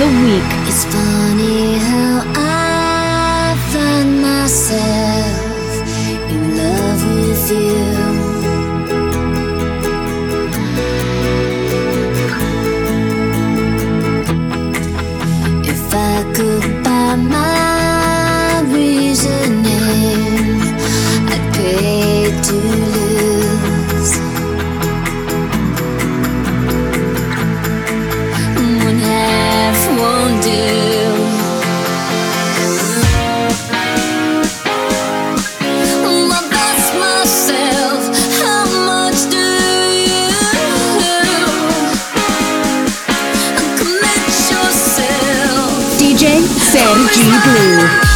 the week. Sergi Blue.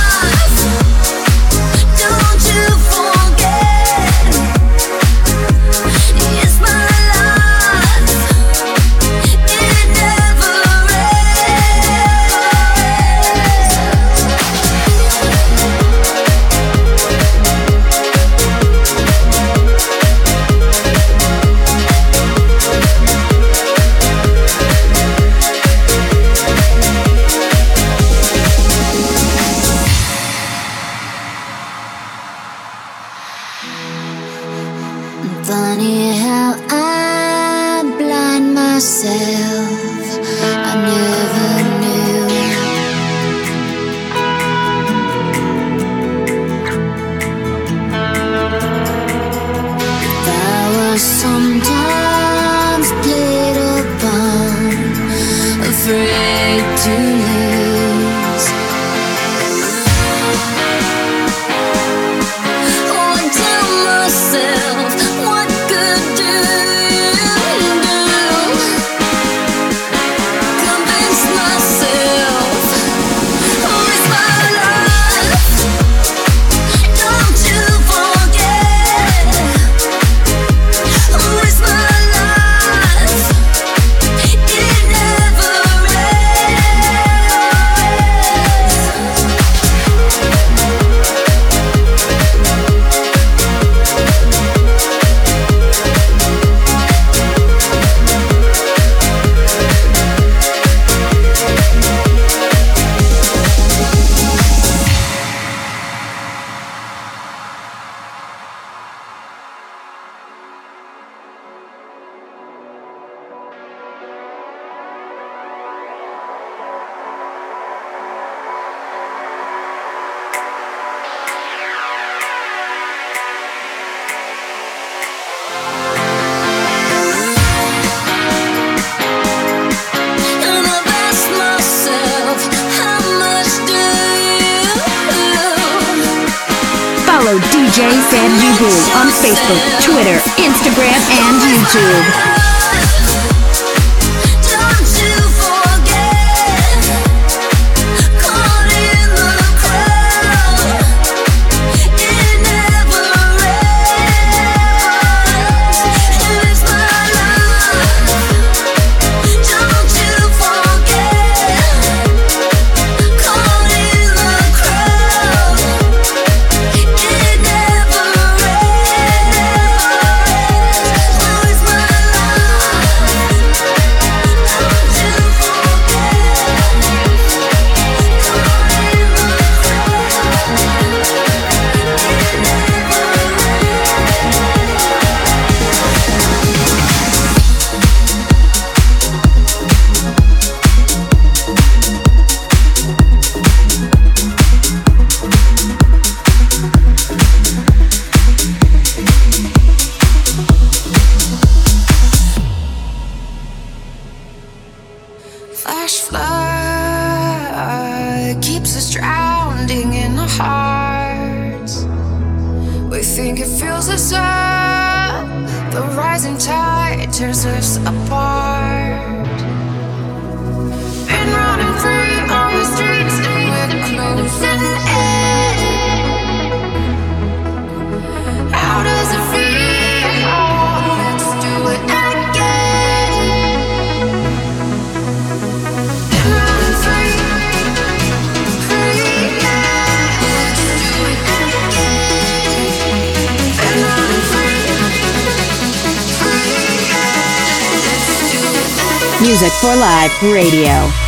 Live Radio.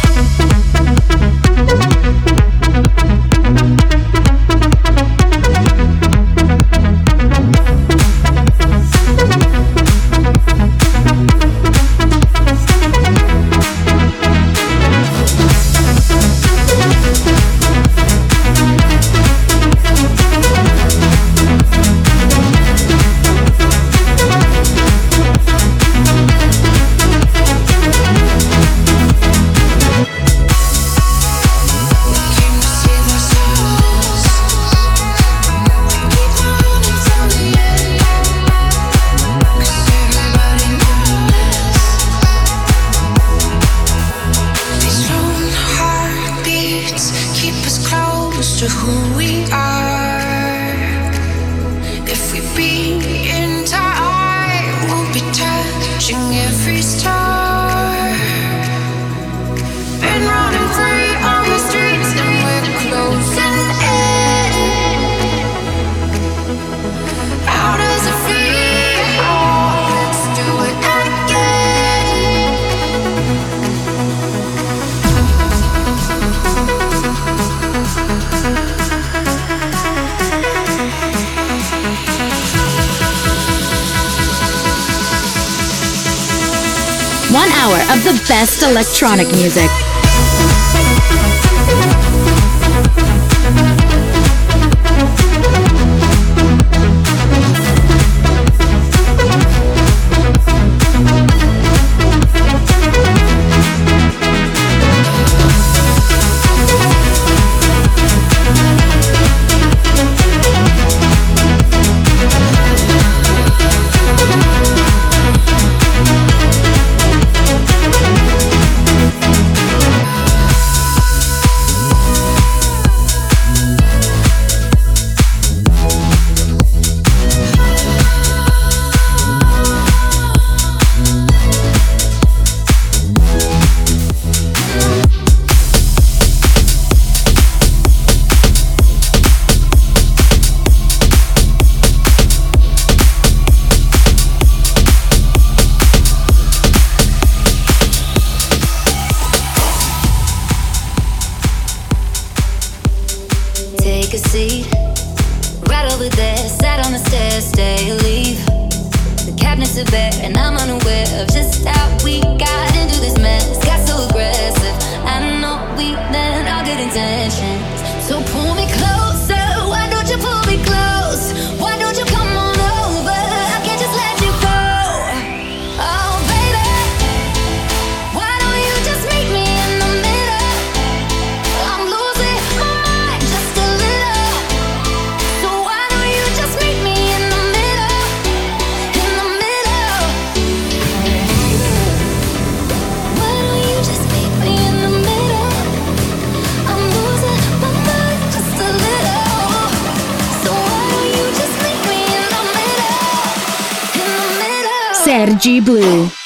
The best electronic music. Blue.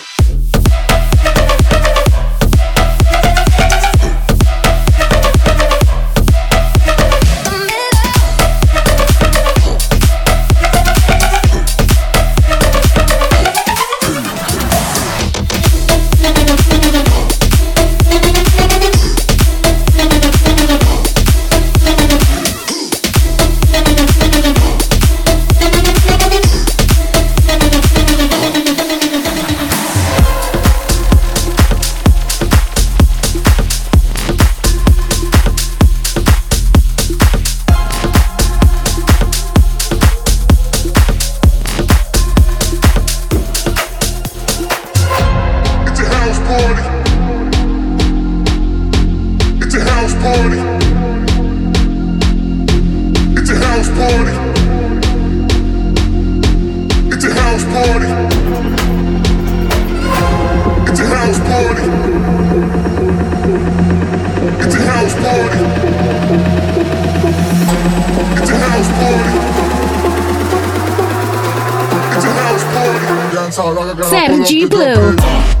Sergi Blue.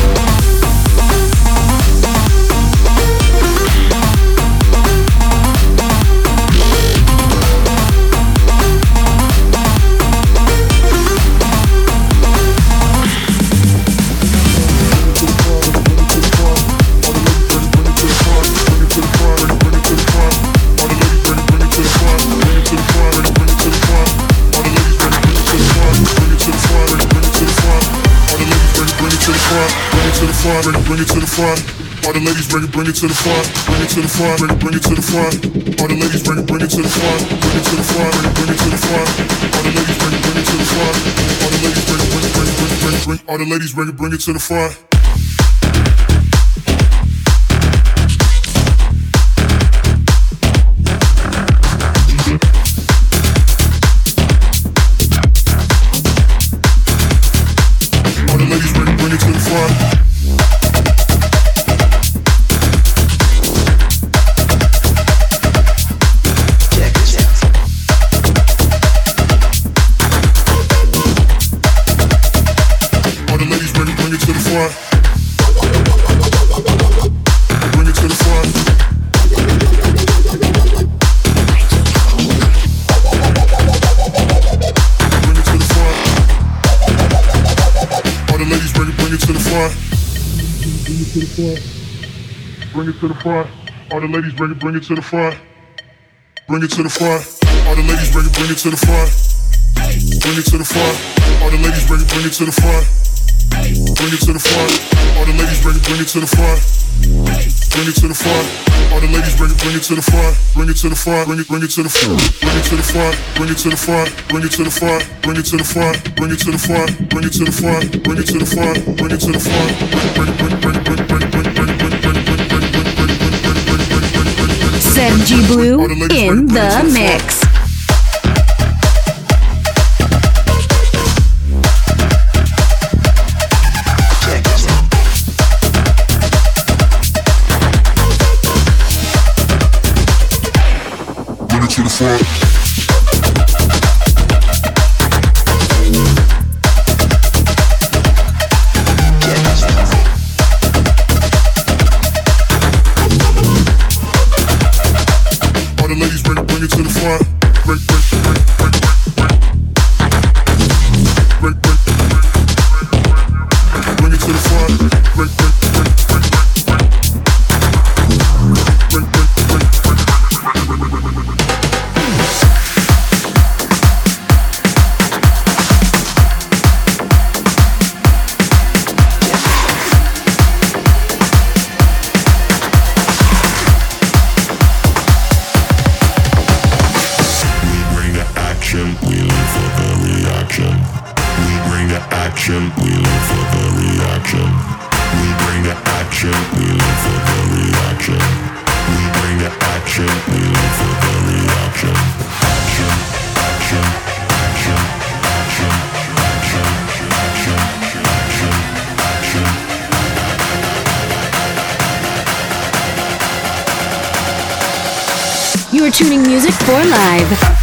Bring it bring it to the front. All the ladies bring it, bring it to the front, bring it to the front, bring it, bring it to the front. All the ladies bring it, bring it to the front, bring it to the front, bring it, bring it to the front. All the ladies bring it, bring it to the front. All the ladies bring it, bring it, bring it, bring it, bring it. All the ladies bring it, bring it to the front. To the front. All the ladies bring it, bring it to the front. Bring it to the front. All the ladies bring it, bring it to the front. Bring it to the front. All the ladies bring it, bring it to the front. Bring it to the front. All the ladies bring it, bring it to the front. Bring it to the front. All the ladies bring it, bring it to the front. Bring it to the front. Bring it, bring it to the front. Bring it to the front. Bring it to the front. Bring it to the front. Bring it to the front. Bring it to the front. Bring it to the front. Bring it to the front. Bring it to the front. Bring it, bring it, bring it, Sergi Blue in the mix. to the front. Tuning music for live.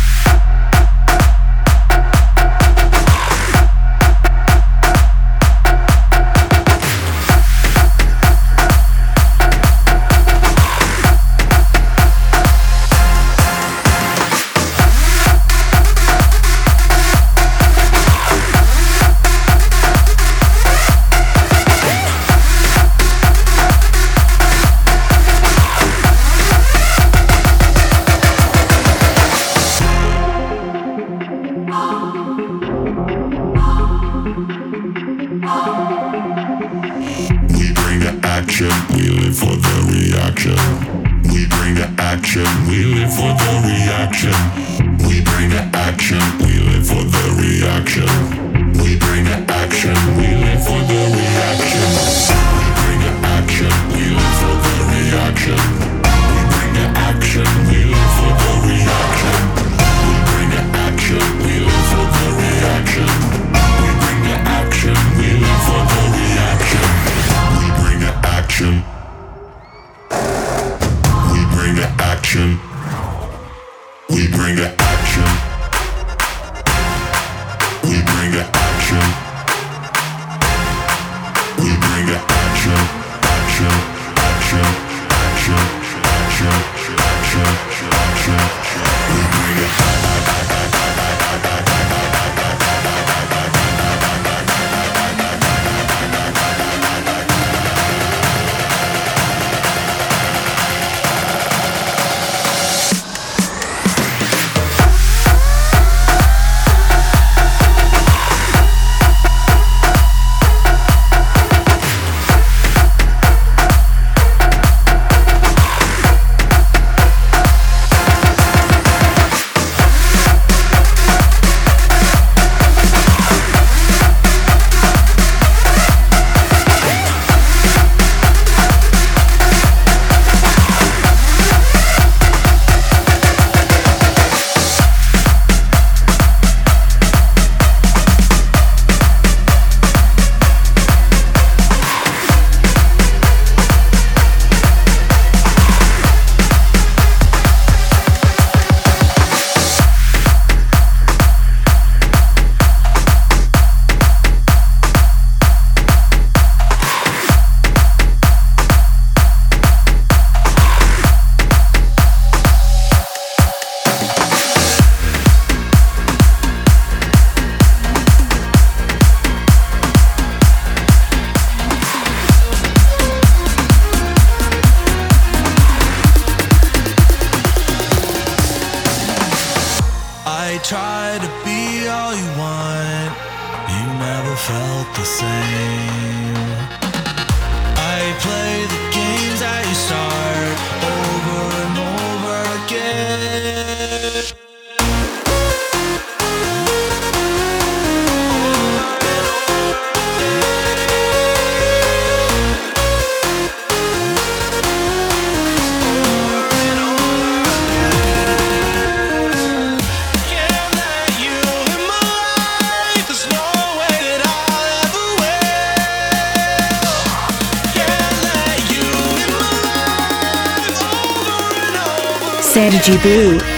chill, chill.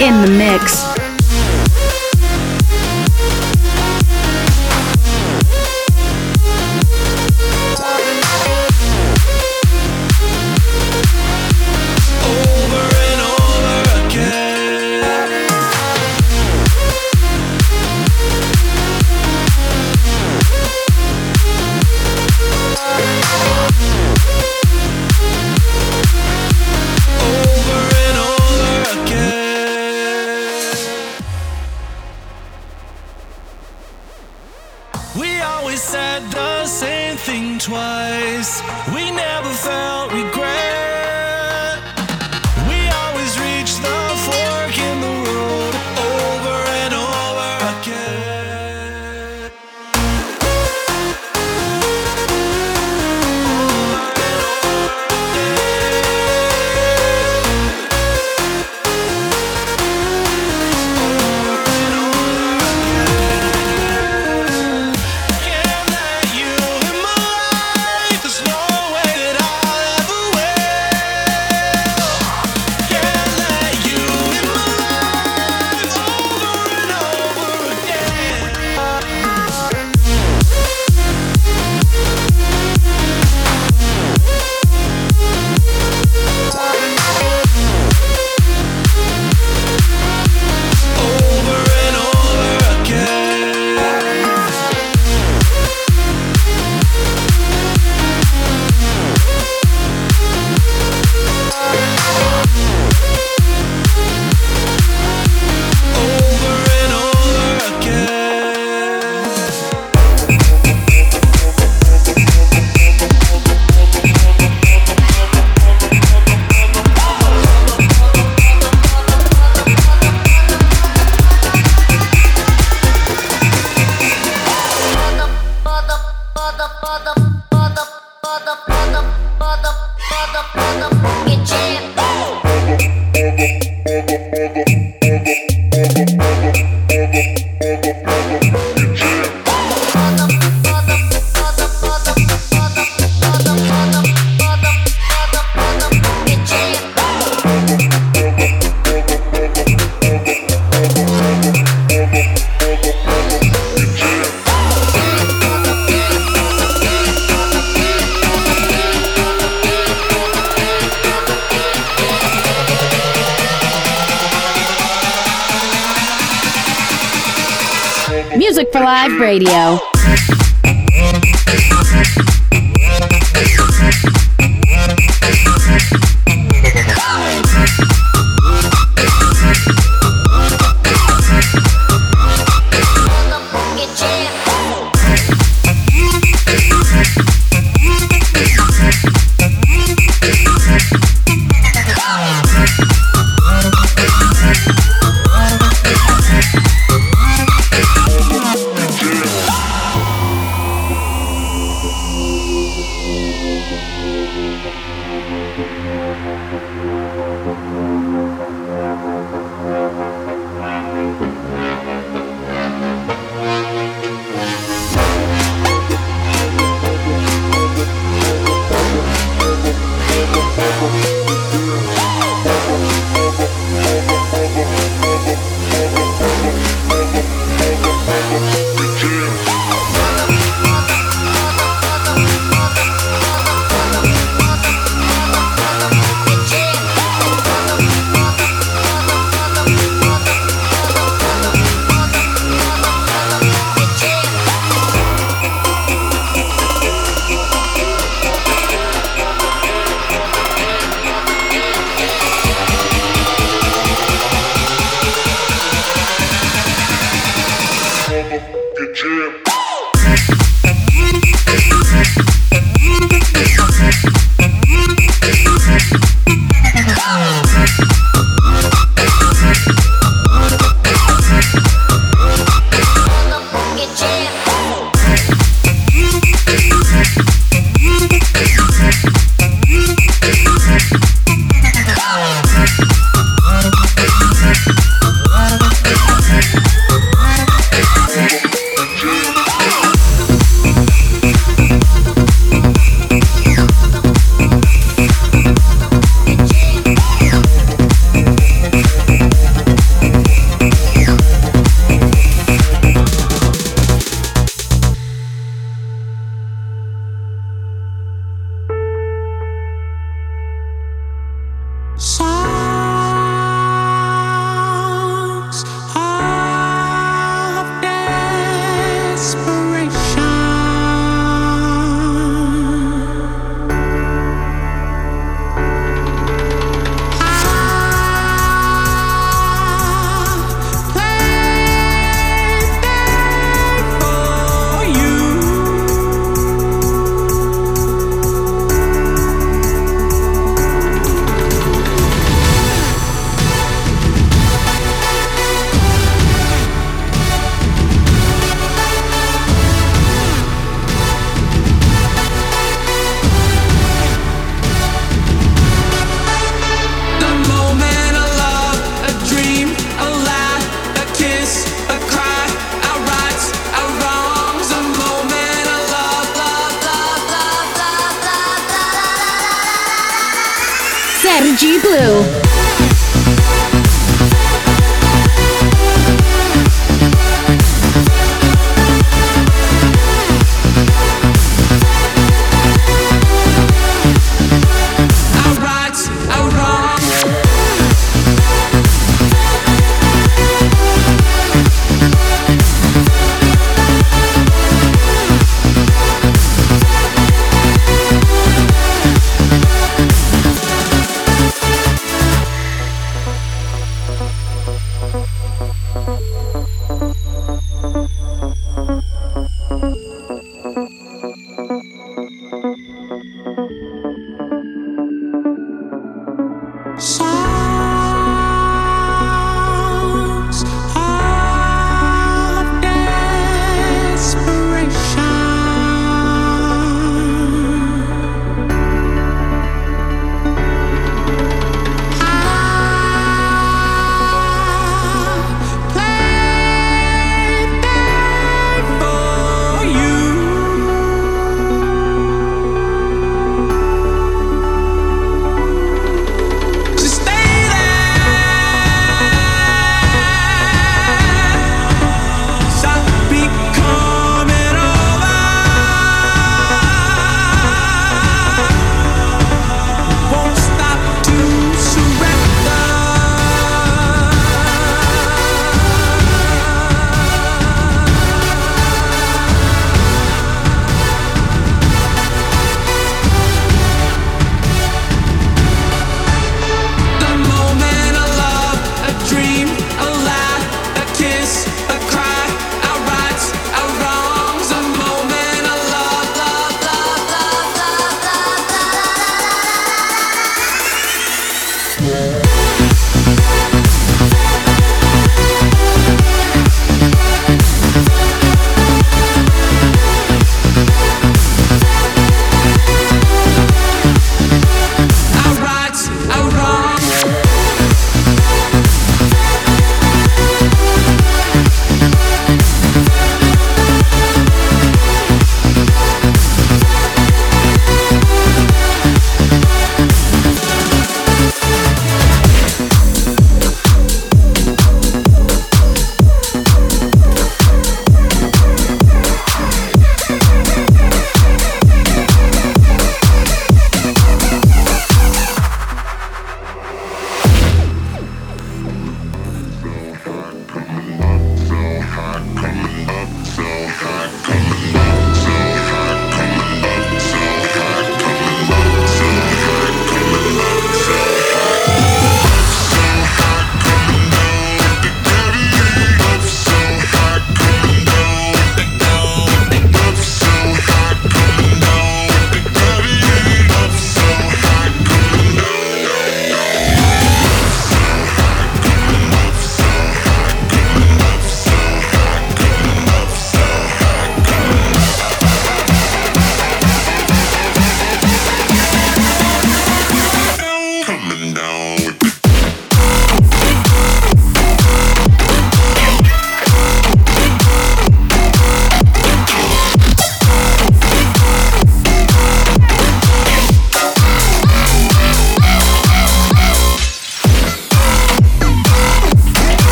In the mix.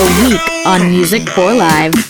The week on Music for Live.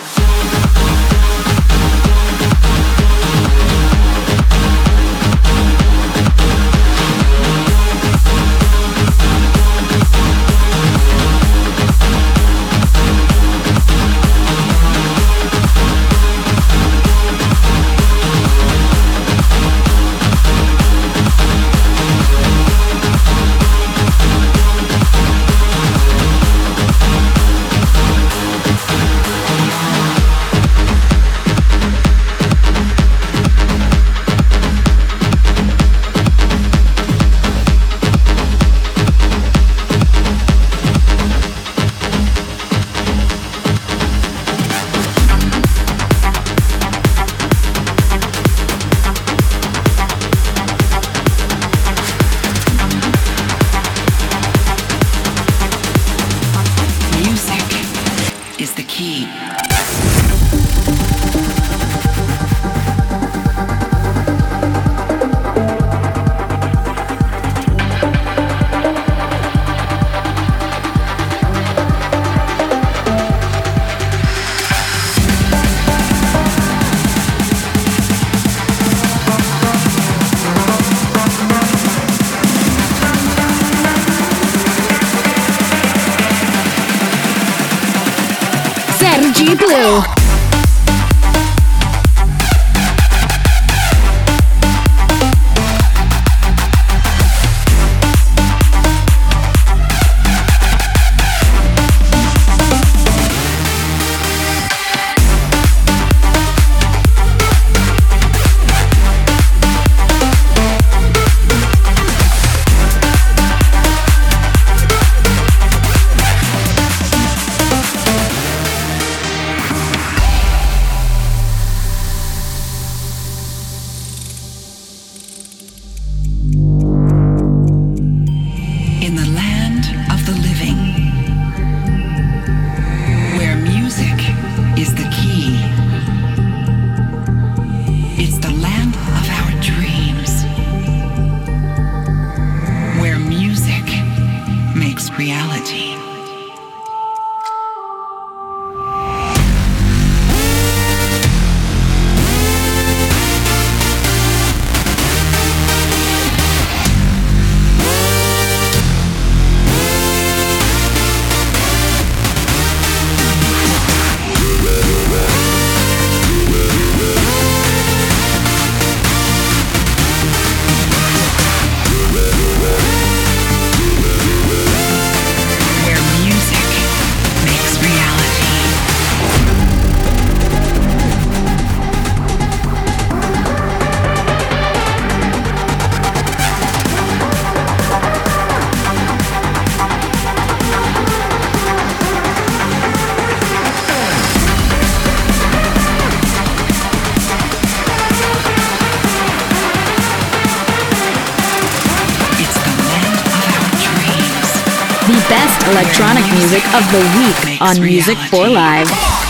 reality. Music of the week on Music for Live.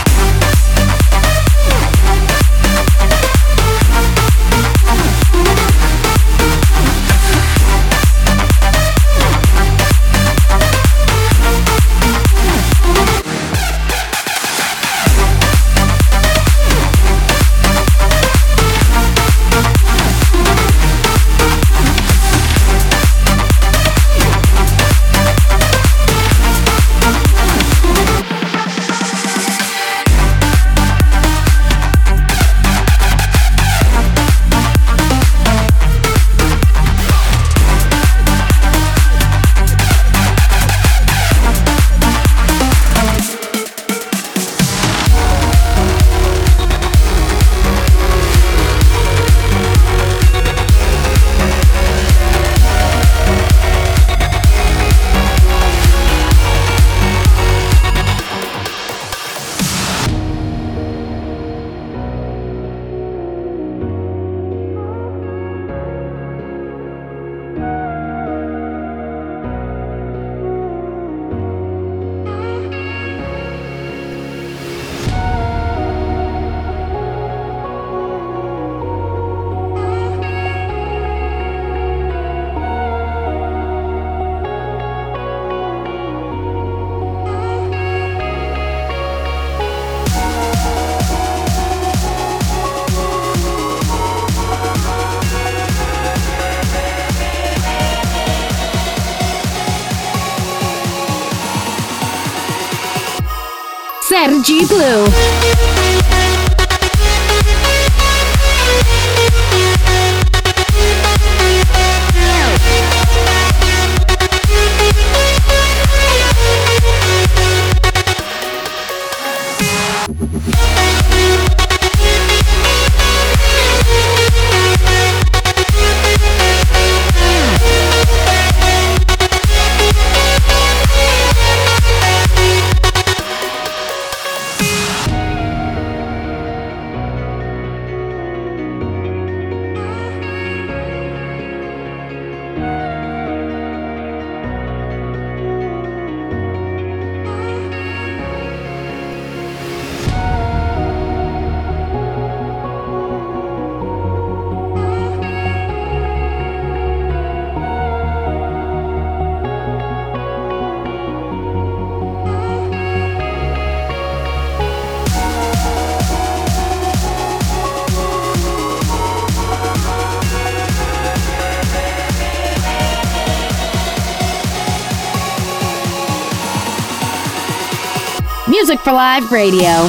For Live Radio.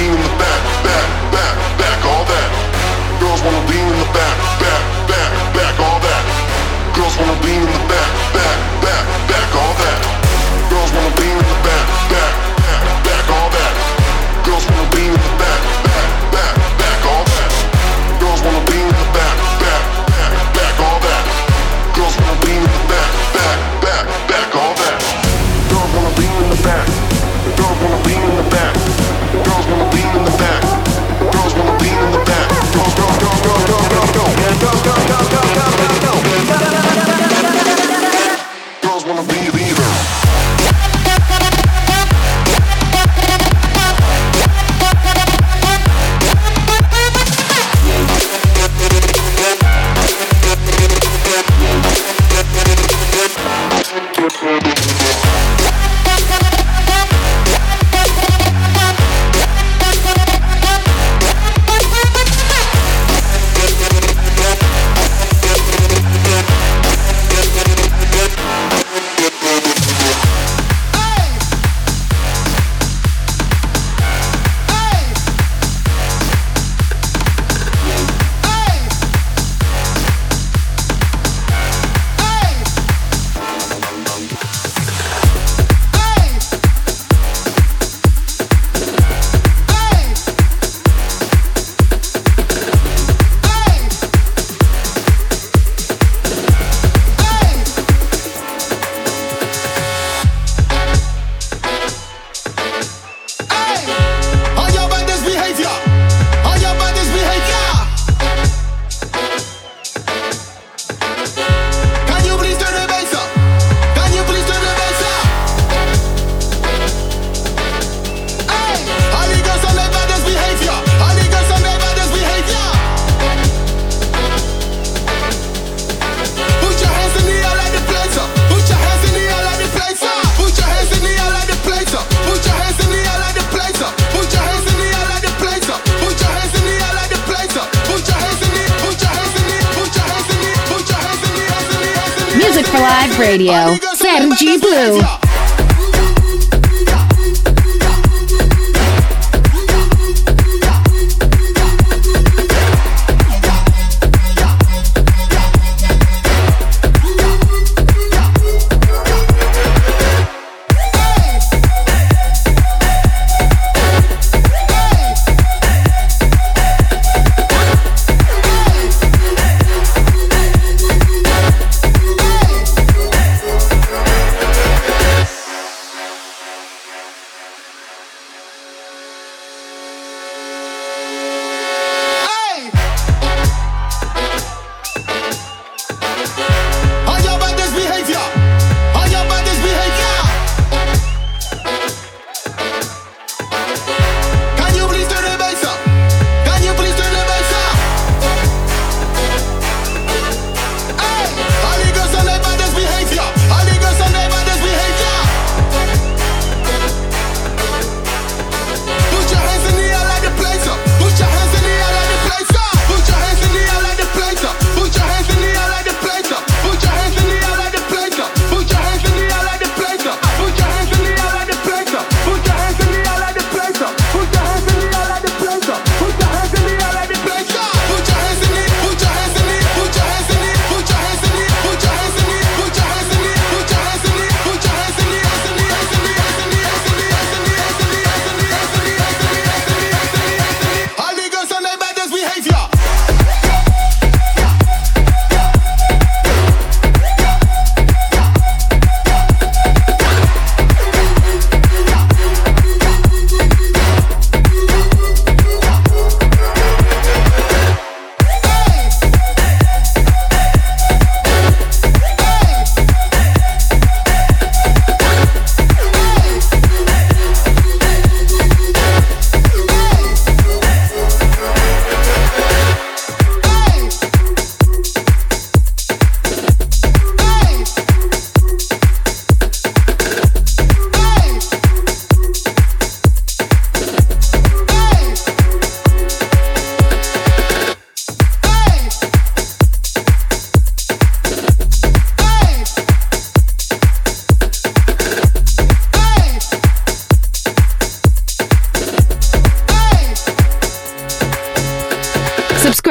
Radio.